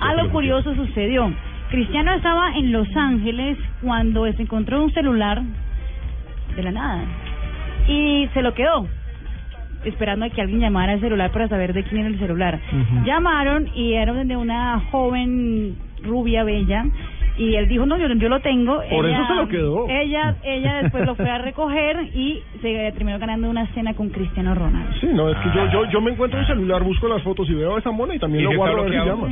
algo curioso sucedió. Cristiano estaba en Los Ángeles cuando se encontró un celular de la nada y se lo quedó esperando a que alguien llamara al celular para saber de quién era el celular. Llamaron y era de una joven rubia bella y él dijo, no, yo, yo lo tengo. Por eso se lo quedó. Ella, ella después lo fue a recoger y se terminó ganando una cena con Cristiano Ronaldo. Sí, no, es que yo, yo, yo me encuentro en el celular, busco las fotos y veo a esa mona y también lo guardo a ver si llama.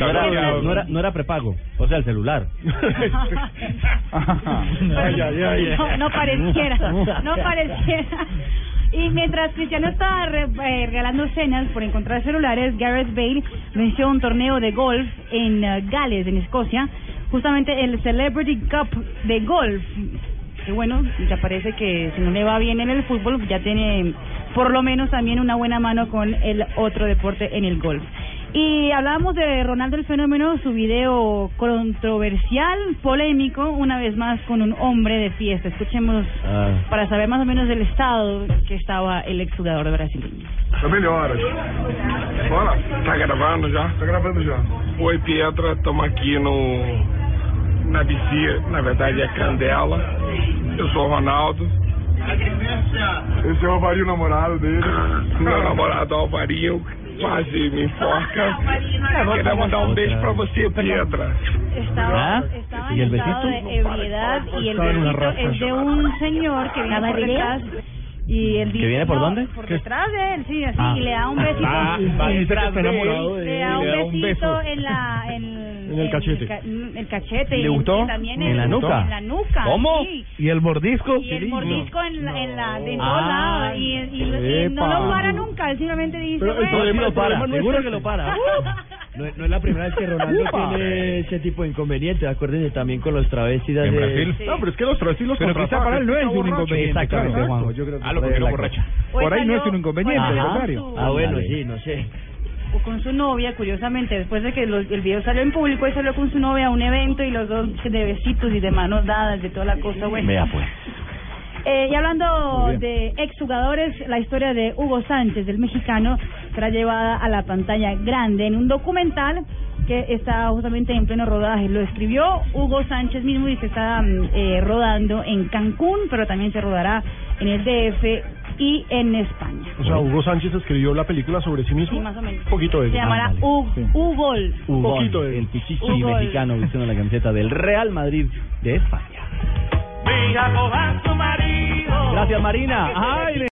No era, no, era, no era prepago, o sea, el celular. Ay, ay, ay. No, no pareciera, no pareciera. Y mientras Cristiano estaba re- eh, regalando cenas por encontrar celulares, Gareth Bale venció un torneo de golf en eh, Gales, en Escocia, justamente el Celebrity Cup de golf. Que bueno, ya parece que si no le va bien en el fútbol, ya tiene por lo menos también una buena mano con el otro deporte en el golf. Y hablábamos de Ronaldo el Fenómeno, su video controversial, polémico, una vez más con un hombre de fiesta. Escuchemos Ah. para saber más o menos del estado que estaba el exjugador brasileño. Tá melhoras. Bora. Tá gravando já? Tá gravando já. Oi, Pietra, estamos aqui no na Vicia, na verdade é Candela. Eu sou o Ronaldo, Esse é o Alvarinho, namorado dele. meu namorado Alvarinho quase me enforca. Queria mandar um beijo pra você, Pietra. Estaba, ¿Ah? estaba ¿Y en el estado de ebriedad y el besito es de un señor que viene por detrás. Y él dice, viene por no, dónde? Por detrás de él, sí, así, Ah. y le da un besito. Ah, va detrás de él. le da un le da un besito en la en, En el cachete. ca- en el cachete ¿Le gustó? y también ¿En la nuca? en la nuca ¿Cómo? sí. ¿Y el mordisco? y el mordisco en la, en la de lados y, y- y no lo para nunca él simplemente dice Pero el problema- lo para, problema no es seguro que lo para. No, no es la primera vez que Ronaldo Upa. tiene ese tipo de inconvenientes. Acuérdense también con los travestis hace... Sí. No, pero es que los travestis los Pero quizá para él no está es un inconveniente, Exactamente, claro. Juanjo, yo creo que Ah, lo por que cosa. Hoy Por ahí no es un inconveniente, al contrario. su- Ah, bueno, sí, no sé. o con su novia, curiosamente, después de que los- el video salió en público, él salió con su novia a un evento y los dos de besitos y de manos dadas, de toda la cosa, bueno. Vea pues. Eh, y hablando de exjugadores, la historia de Hugo Sánchez, del mexicano, será llevada a la pantalla grande en un documental que está justamente en pleno rodaje. Lo escribió Hugo Sánchez mismo y se está mm, eh, rodando en Cancún, pero también se rodará en el DF y en España. O sea, Hugo Sánchez escribió la película sobre sí mismo. Sí, más o menos. Un poquito de Se llamará Ándale. U- Sí. Ugol. Poquito de- el pichichi Ugol. mexicano vistiendo la camiseta del Real Madrid de España. Gracias, Marina. Ay,